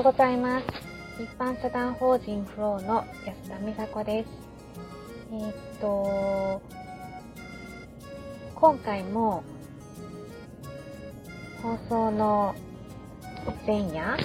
ようございます。一般社団法人フローの安田美佐子です。えー、っと、今回も放送の前夜、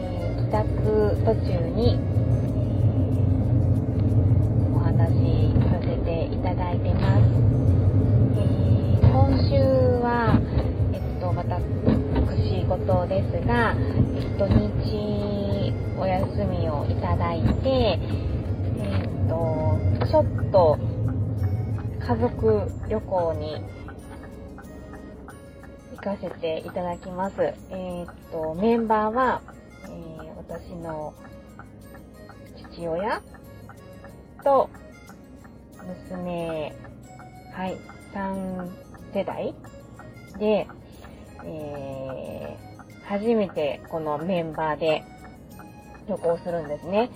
えー、帰宅途中に、お話しさせていただいてます。えー、今週は、えっと、また仕事ですが、えっと、日お休みをいただいて、えっと、ちょっと家族旅行に行かせていただきます。えっと、メンバーは、えー、私の父親と娘、はい、3世代で、えー、初めてこのメンバーで旅行するんですね。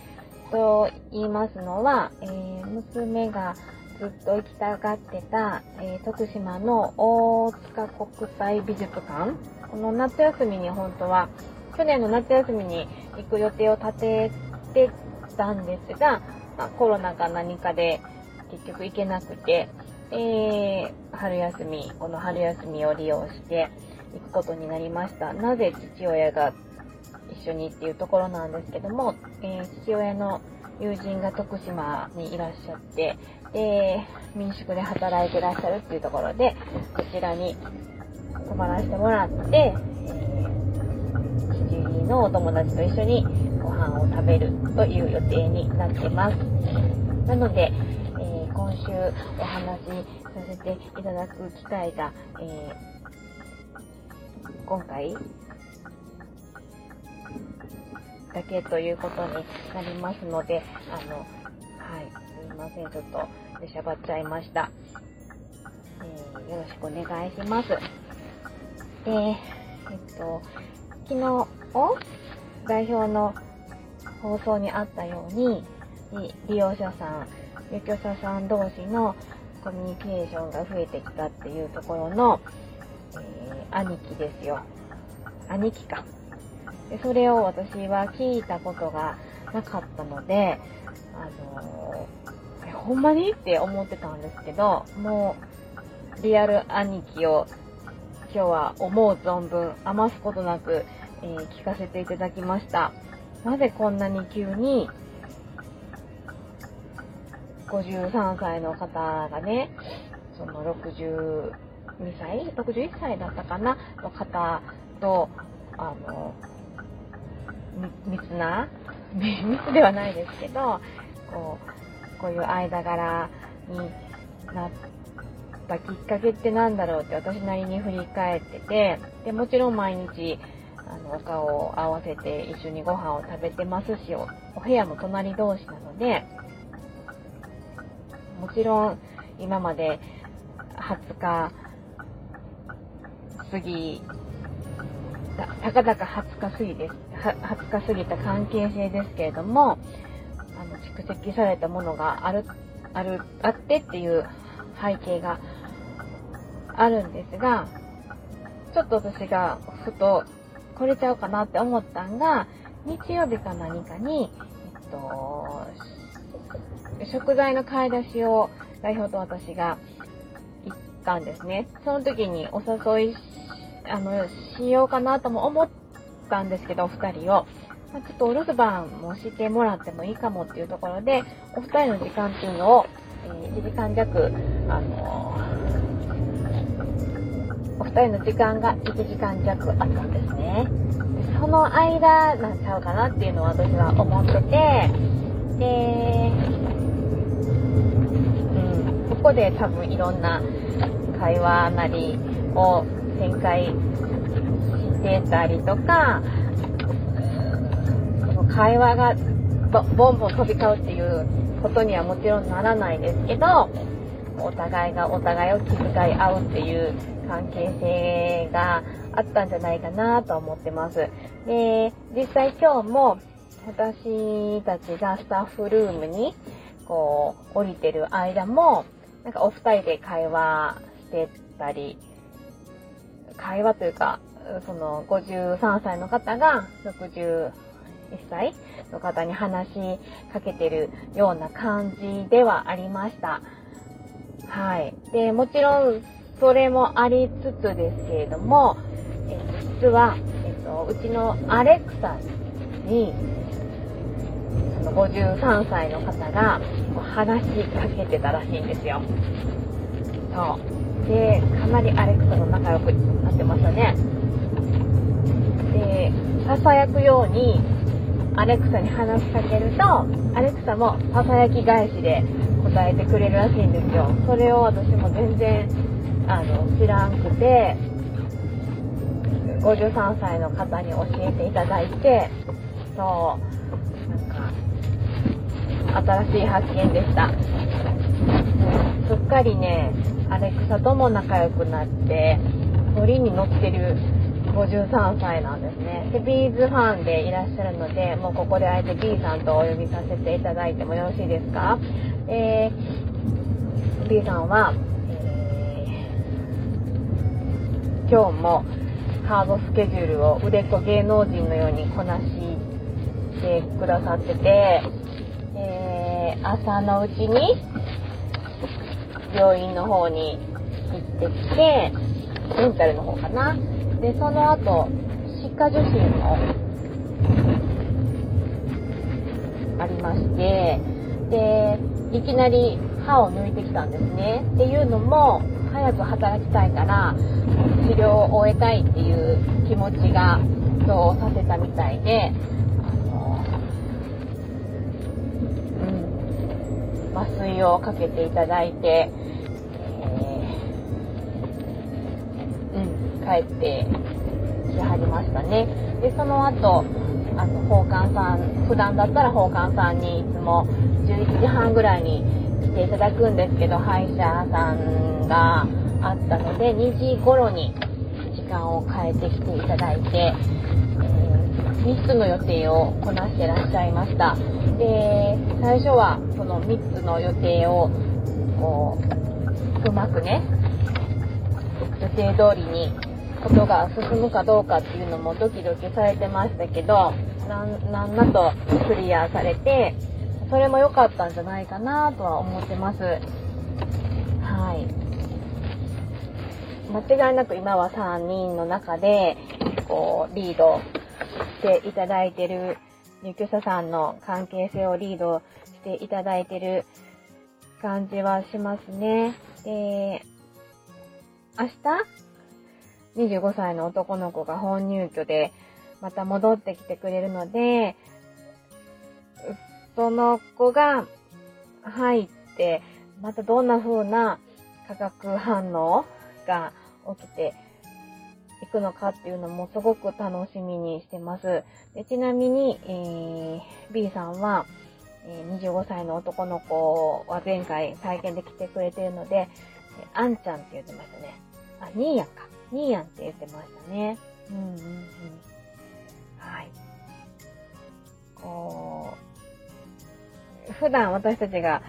と言いますのは、えー、娘がずっと行きたがってた、えー、徳島の大塚国際美術館。この夏休みに本当は、去年の夏休みに行く予定を立ててたんですが、まあ、コロナか何かで結局行けなくて、えー、春休み、この春休みを利用して、行くことになりました。なぜ父親が一緒にっていうところなんですけども、えー、父親の友人が徳島にいらっしゃって、で、民宿で働いてらっしゃるっていうところで、こちらに泊まらせてもらって、父のお友達と一緒にご飯を食べるという予定になってます。なので、えー、今週お話しさせていただく機会が、えー今回だけということになりますので、あの、はい、すいません、ちょっと出しゃばっちゃいました。えー、よろしくお願いします。で、えっと、昨日、代表の放送にあったように、利用者さん、入居者さん同士のコミュニケーションが増えてきたっていうところの、兄貴ですよ。兄貴か。でそれを私は聞いたことがなかったので、あのー、ほんまに？って思ってたんですけど、もう、リアル兄貴を今日は思う存分余すことなく、えー、聞かせていただきました。なぜこんなに急に53歳の方がね、その60 62歳 ?61 歳だったかなの方と、あの、密な、密ではないですけど、こう、こういう間柄になったきっかけって何だろうって私なりに振り返ってて、で、もちろん毎日、あの、お顔を合わせて一緒にご飯を食べてますし、おお部屋も隣同士なので、もちろん今まで20日過ぎた、たかだか20日過ぎです。20日過ぎた関係性ですけれども、あの、蓄積されたものがある、ある、あってっていう背景があるんですが、ちょっと私がふと、これちゃうかなって思ったんが、日曜日か何かに、えっと、食材の買い出しを代表と私が行ったんですね。その時にお誘いあの、しようかなとも思ったんですけど、お二人を。まあ、ちょっとお留守番もしてもらってもいいかもっていうところで、お二人の時間っていうのを、えー、1時間弱、あのー、お二人の時間が1時間弱あったんですね。その間なんちゃうかなっていうのは私は思ってて、で、うん、ここで多分いろんな会話なりを展開してたりとか、その会話がボンボン飛び交うっていうことにはもちろんならないですけど、お互いがお互いを気遣い合うっていう関係性があったんじゃないかなと思ってます。で、実際今日も私たちがスタッフルームにこう降りてる間も、なんかお二人で会話してたり会話というか、その53歳の方が61歳の方に話しかけてるような感じではありました。はい。で、もちろんそれもありつつですけれども、え、実は、えっと、うちのアレクサに、その53歳の方が話しかけてたらしいんですよ。そう。で、かなりアレクサと仲良くなってましたね。で、囁くようにアレクサに話しかけると、アレクサも囁き返しで答えてくれるらしいんですよ。それを私も全然あの知らんくて、53歳の方に教えていただいて、そう、なんか、新しい発見でした。すっかりね、アレクサとも仲良くなって、ノリに乗ってる53歳なんですね。で、ビーズファンでいらっしゃるので、もうここであえて B さんとお呼びさせていただいてもよろしいですか？えー、B さんは、えー、今日もハードスケジュールを売れっ子芸能人のようにこなしてくださってて、えー、朝のうちに病院の方に行ってきて、レンタルの方かな。で、その後、歯科受診もありまして、で、いきなり歯を抜いてきたんですね。っていうのも、早く働きたいから、治療を終えたいっていう気持ちがそうさせたみたいで、麻酔をかけていただいて、帰ってきはりましたね。で、その後、あの、奉還さん、普段だったら奉還さんにいつも11時半ぐらいに来ていただくんですけど、歯医者さんがあったので、2時頃に時間を変えてきていただいて、えー、3つの予定をこなしてらっしゃいました。で、最初はその3つの予定を、こう、うまくね、予定通りにことが進むかどうかっていうのもドキドキされてましたけど、なんなとクリアされて、それも良かったんじゃないかなとは思ってます。はい。間違いなく今は3人の中で、こう、リードしていただいてる、入居者さんの関係性をリードしていただいてる感じはしますね。で、明日、25歳の男の子が本入居で、また戻ってきてくれるので、その子が入って、またどんな風な化学反応が起きていくのかっていうのもすごく楽しみにしてます。でちなみに、えー、B さんは、え、25歳の男の子は前回体験で来てくれてるので、あんちゃんって言ってましたね。あ、ニーヤンか。ニーヤンって言ってましたね。うんうんうん。はい。こう、普段私たちが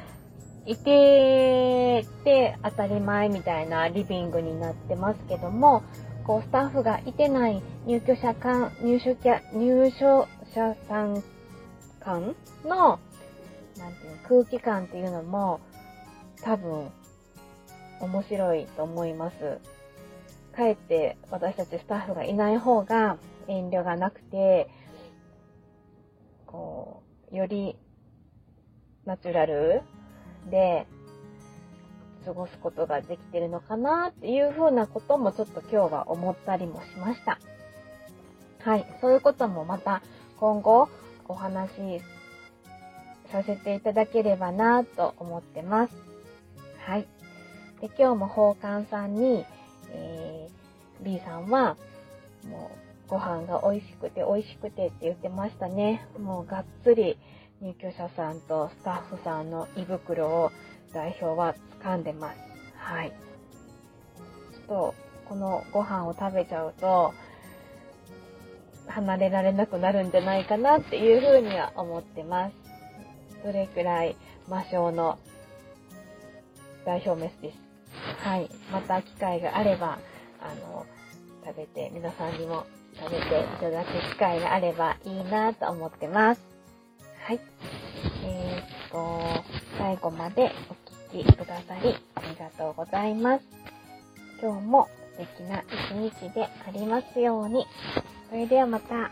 いてて当たり前みたいなリビングになってますけども、こうスタッフがいてない入居者間、入所者、入所者さん間の、なんていうの、空気感っていうのも多分面白いと思います。かえって私たちスタッフがいない方が遠慮がなくて、こう、よりナチュラルで過ごすことができてるのかなっていうふうなこともちょっと今日は思ったりもしました。はい。そういうこともまた今後お話しさせていただければなと思ってます。はい。で、今日も奉還さんに、えー、B さんは、もう、ご飯が美味しくて美味しくてって言ってましたね。もうがっつり入居者さんとスタッフさんの胃袋を代表は掴んでます。はい。ちょっと、このご飯を食べちゃうと、離れられなくなるんじゃないかなっていうふうには思ってます。それくらい魔性の代表メスです。はい。また機会があれば、あの、食べて、皆さんにも食べていただく機会があればいいなと思ってます。はい。えー、っと、最後までお聴きくださりありがとうございます。今日も素敵な一日でありますように。それではまた。